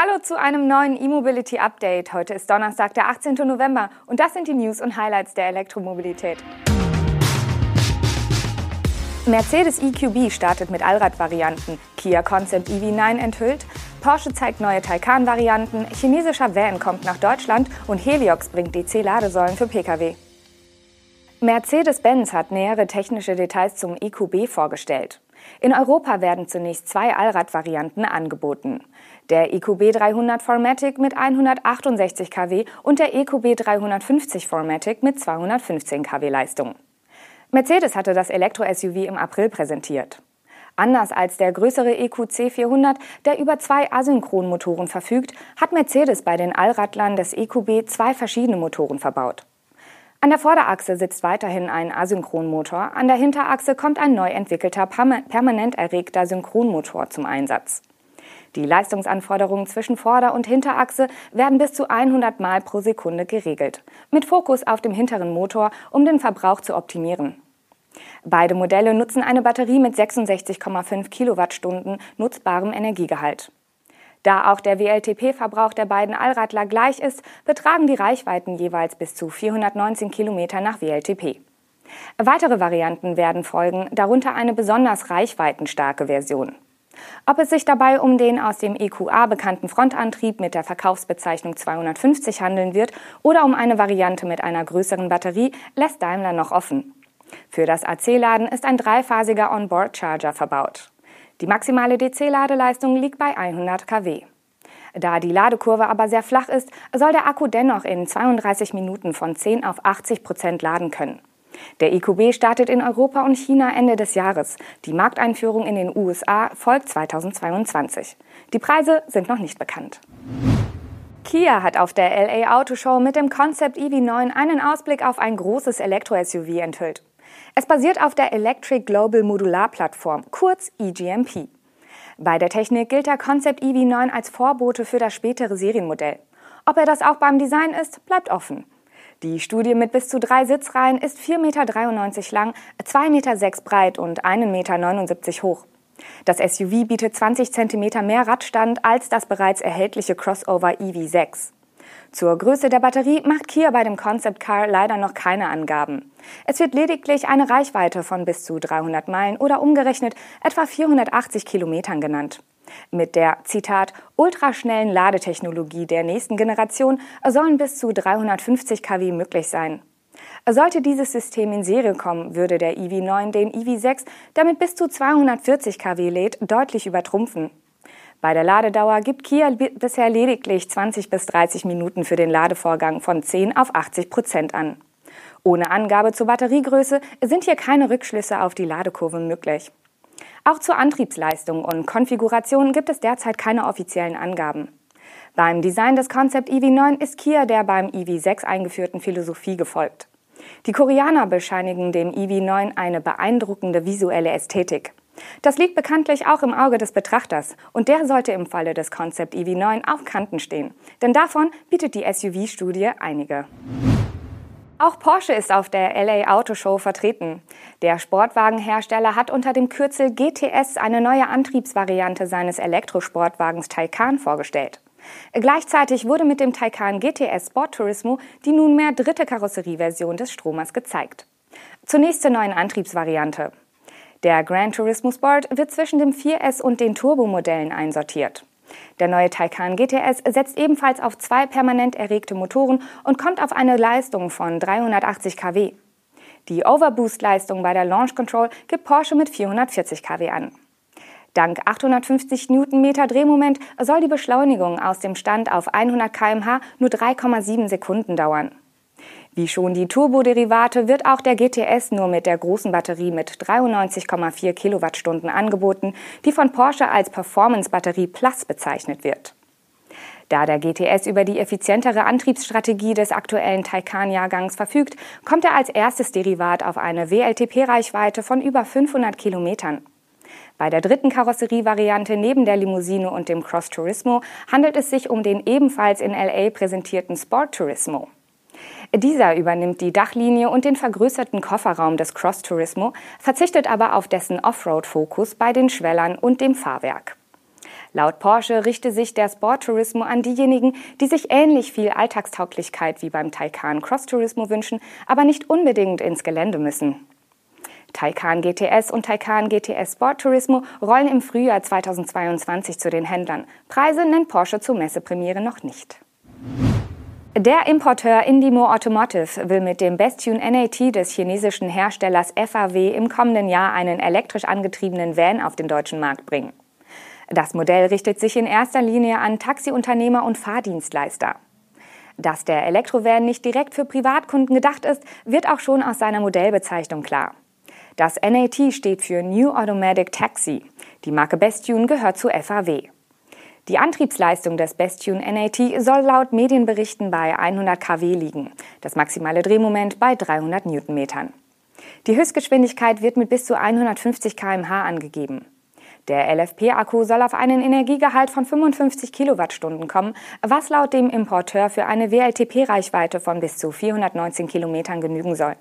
Hallo zu einem neuen E-Mobility Update. Heute ist Donnerstag, der 18. November und das sind die News und Highlights der Elektromobilität. Mercedes EQB startet mit Allradvarianten, Kia Concept EV9 enthüllt, Porsche zeigt neue Taycan-Varianten, chinesischer Van kommt nach Deutschland und Heliox bringt DC-Ladesäulen für Pkw. Mercedes-Benz hat nähere technische Details zum EQB vorgestellt. In Europa werden zunächst zwei Allradvarianten angeboten. Der EQB 300 Formatic mit 168 kW und der EQB 350 Formatic mit 215 kW Leistung. Mercedes hatte das Elektro-SUV im April präsentiert. Anders als der größere EQC 400, der über zwei Asynchronmotoren verfügt, hat Mercedes bei den Allradlern des EQB zwei verschiedene Motoren verbaut. An der Vorderachse sitzt weiterhin ein Asynchronmotor, an der Hinterachse kommt ein neu entwickelter permanent erregter Synchronmotor zum Einsatz. Die Leistungsanforderungen zwischen Vorder- und Hinterachse werden bis zu 100 Mal pro Sekunde geregelt, mit Fokus auf dem hinteren Motor, um den Verbrauch zu optimieren. Beide Modelle nutzen eine Batterie mit 66,5 Kilowattstunden nutzbarem Energiegehalt. Da auch der WLTP-Verbrauch der beiden Allradler gleich ist, betragen die Reichweiten jeweils bis zu 419 Kilometer nach WLTP. Weitere Varianten werden folgen, darunter eine besonders reichweitenstarke Version. Ob es sich dabei um den aus dem EQA bekannten Frontantrieb mit der Verkaufsbezeichnung 250 handeln wird oder um eine Variante mit einer größeren Batterie, lässt Daimler noch offen. Für das AC-Laden ist ein dreiphasiger Onboard-Charger verbaut. Die maximale DC-Ladeleistung liegt bei 100 kW. Da die Ladekurve aber sehr flach ist, soll der Akku dennoch in 32 Minuten von 10 auf 80 Prozent laden können. Der EQB startet in Europa und China Ende des Jahres. Die Markteinführung in den USA folgt 2022. Die Preise sind noch nicht bekannt. Kia hat auf der LA Auto Show mit dem Concept EV9 einen Ausblick auf ein großes Elektro-SUV enthüllt. Es basiert auf der Electric Global Modular Plattform, kurz EGMP. Bei der Technik gilt der Concept EV9 als Vorbote für das spätere Serienmodell. Ob er das auch beim Design ist, bleibt offen. Die Studie mit bis zu drei Sitzreihen ist 4,93 Meter lang, 2,06 Meter breit und 1,79 Meter hoch. Das SUV bietet 20 cm mehr Radstand als das bereits erhältliche Crossover EV6. Zur Größe der Batterie macht Kia bei dem Concept Car leider noch keine Angaben. Es wird lediglich eine Reichweite von bis zu 300 Meilen oder umgerechnet etwa 480 Kilometern genannt. Mit der, Zitat, ultraschnellen Ladetechnologie der nächsten Generation sollen bis zu 350 kW möglich sein. Sollte dieses System in Serie kommen, würde der EV9 den EV6, der mit bis zu 240 kW lädt, deutlich übertrumpfen. Bei der Ladedauer gibt Kia bisher lediglich 20 bis 30 Minuten für den Ladevorgang von 10 auf 80 Prozent an. Ohne Angabe zur Batteriegröße sind hier keine Rückschlüsse auf die Ladekurve möglich. Auch zur Antriebsleistung und Konfiguration gibt es derzeit keine offiziellen Angaben. Beim Design des Concept EV9 ist Kia der beim EV6 eingeführten Philosophie gefolgt. Die Koreaner bescheinigen dem EV9 eine beeindruckende visuelle Ästhetik. Das liegt bekanntlich auch im Auge des Betrachters und der sollte im Falle des Concept EV9 auf Kanten stehen, denn davon bietet die SUV-Studie einige. Auch Porsche ist auf der LA Auto Show vertreten. Der Sportwagenhersteller hat unter dem Kürzel GTS eine neue Antriebsvariante seines Elektrosportwagens Taycan vorgestellt. Gleichzeitig wurde mit dem Taycan GTS Sport Turismo die nunmehr dritte Karosserieversion des Stromers gezeigt. Zunächst zur neuen Antriebsvariante. Der Gran Turismo Sport wird zwischen dem 4S und den Turbo-Modellen einsortiert. Der neue Taycan GTS setzt ebenfalls auf zwei permanent erregte Motoren und kommt auf eine Leistung von 380 kW. Die Overboost-Leistung bei der Launch Control gibt Porsche mit 440 kW an. Dank 850 Newtonmeter Drehmoment soll die Beschleunigung aus dem Stand auf 100 km/h nur 3,7 Sekunden dauern. Wie schon die Turboderivate wird auch der GTS nur mit der großen Batterie mit 93,4 Kilowattstunden angeboten, die von Porsche als Performance Batterie Plus bezeichnet wird. Da der GTS über die effizientere Antriebsstrategie des aktuellen Taycan-Jahrgangs verfügt, kommt er als erstes Derivat auf eine WLTP-Reichweite von über 500 Kilometern. Bei der dritten Karosserievariante neben der Limousine und dem Cross Turismo handelt es sich um den ebenfalls in LA präsentierten Sport Turismo. Dieser übernimmt die Dachlinie und den vergrößerten Kofferraum des Cross Turismo, verzichtet aber auf dessen Offroad-Fokus bei den Schwellern und dem Fahrwerk. Laut Porsche richte sich der Sport Turismo an diejenigen, die sich ähnlich viel Alltagstauglichkeit wie beim Taycan Cross Turismo wünschen, aber nicht unbedingt ins Gelände müssen. Taycan GTS und Taycan GTS Sport Turismo rollen im Frühjahr 2022 zu den Händlern. Preise nennt Porsche zur Messepremiere noch nicht. Der Importeur Indimo Automotive will mit dem Bestune NAT des chinesischen Herstellers FAW im kommenden Jahr einen elektrisch angetriebenen Van auf den deutschen Markt bringen. Das Modell richtet sich in erster Linie an Taxiunternehmer und Fahrdienstleister. Dass der Elektrovan nicht direkt für Privatkunden gedacht ist, wird auch schon aus seiner Modellbezeichnung klar. Das NAT steht für New Automatic Taxi. Die Marke Bestune gehört zu FAW. Die Antriebsleistung des Bestune NAT soll laut Medienberichten bei 100 kW liegen, das maximale Drehmoment bei 300 Newtonmetern. Die Höchstgeschwindigkeit wird mit bis zu 150 km/h angegeben. Der LFP-Akku soll auf einen Energiegehalt von 55 Kilowattstunden kommen, was laut dem Importeur für eine WLTP-Reichweite von bis zu 419 Kilometern genügen soll.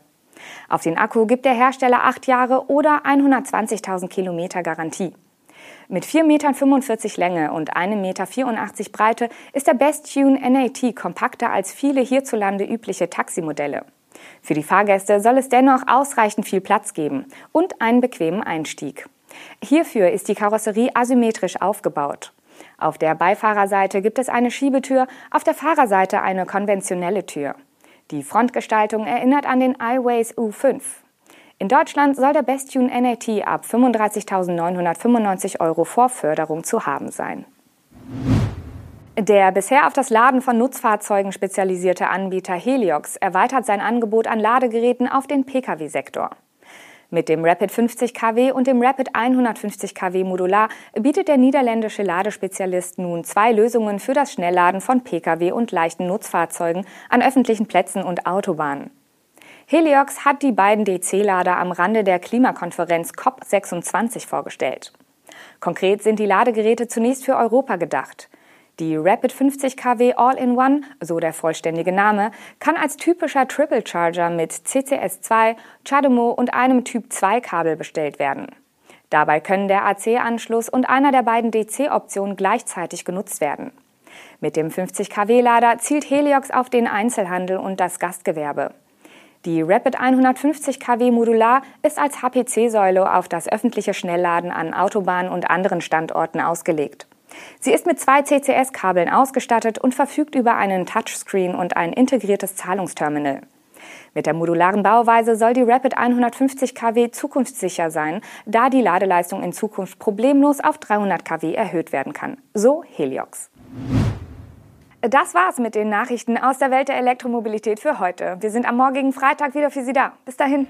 Auf den Akku gibt der Hersteller acht Jahre oder 120.000 Kilometer Garantie. Mit 4,45 Meter Länge und 1,84 Meter Breite ist der Best-Tune NAT kompakter als viele hierzulande übliche Taximodelle. Für die Fahrgäste soll es dennoch ausreichend viel Platz geben und einen bequemen Einstieg. Hierfür ist die Karosserie asymmetrisch aufgebaut. Auf der Beifahrerseite gibt es eine Schiebetür, auf der Fahrerseite eine konventionelle Tür. Die Frontgestaltung erinnert an den iWays U5. In Deutschland soll der Bestune NAT ab 35.995 Euro vor Förderung zu haben sein. Der bisher auf das Laden von Nutzfahrzeugen spezialisierte Anbieter Heliox erweitert sein Angebot an Ladegeräten auf den Pkw-Sektor. Mit dem Rapid 50 kW und dem Rapid 150 kW Modular bietet der niederländische Ladespezialist nun zwei Lösungen für das Schnellladen von Pkw und leichten Nutzfahrzeugen an öffentlichen Plätzen und Autobahnen. Heliox hat die beiden DC-Lader am Rande der Klimakonferenz COP26 vorgestellt. Konkret sind die Ladegeräte zunächst für Europa gedacht. Die Rapid 50 kW All-in-One, so der vollständige Name, kann als typischer Triple Charger mit CCS2, CHAdeMO und einem Typ 2 Kabel bestellt werden. Dabei können der AC-Anschluss und einer der beiden DC-Optionen gleichzeitig genutzt werden. Mit dem 50 kW Lader zielt Heliox auf den Einzelhandel und das Gastgewerbe. Die Rapid 150 kW Modular ist als HPC-Säule auf das öffentliche Schnellladen an Autobahnen und anderen Standorten ausgelegt. Sie ist mit zwei CCS-Kabeln ausgestattet und verfügt über einen Touchscreen und ein integriertes Zahlungsterminal. Mit der modularen Bauweise soll die Rapid 150 kW zukunftssicher sein, da die Ladeleistung in Zukunft problemlos auf 300 kW erhöht werden kann. So Heliox. Das war's mit den Nachrichten aus der Welt der Elektromobilität für heute. Wir sind am morgigen Freitag wieder für Sie da. Bis dahin.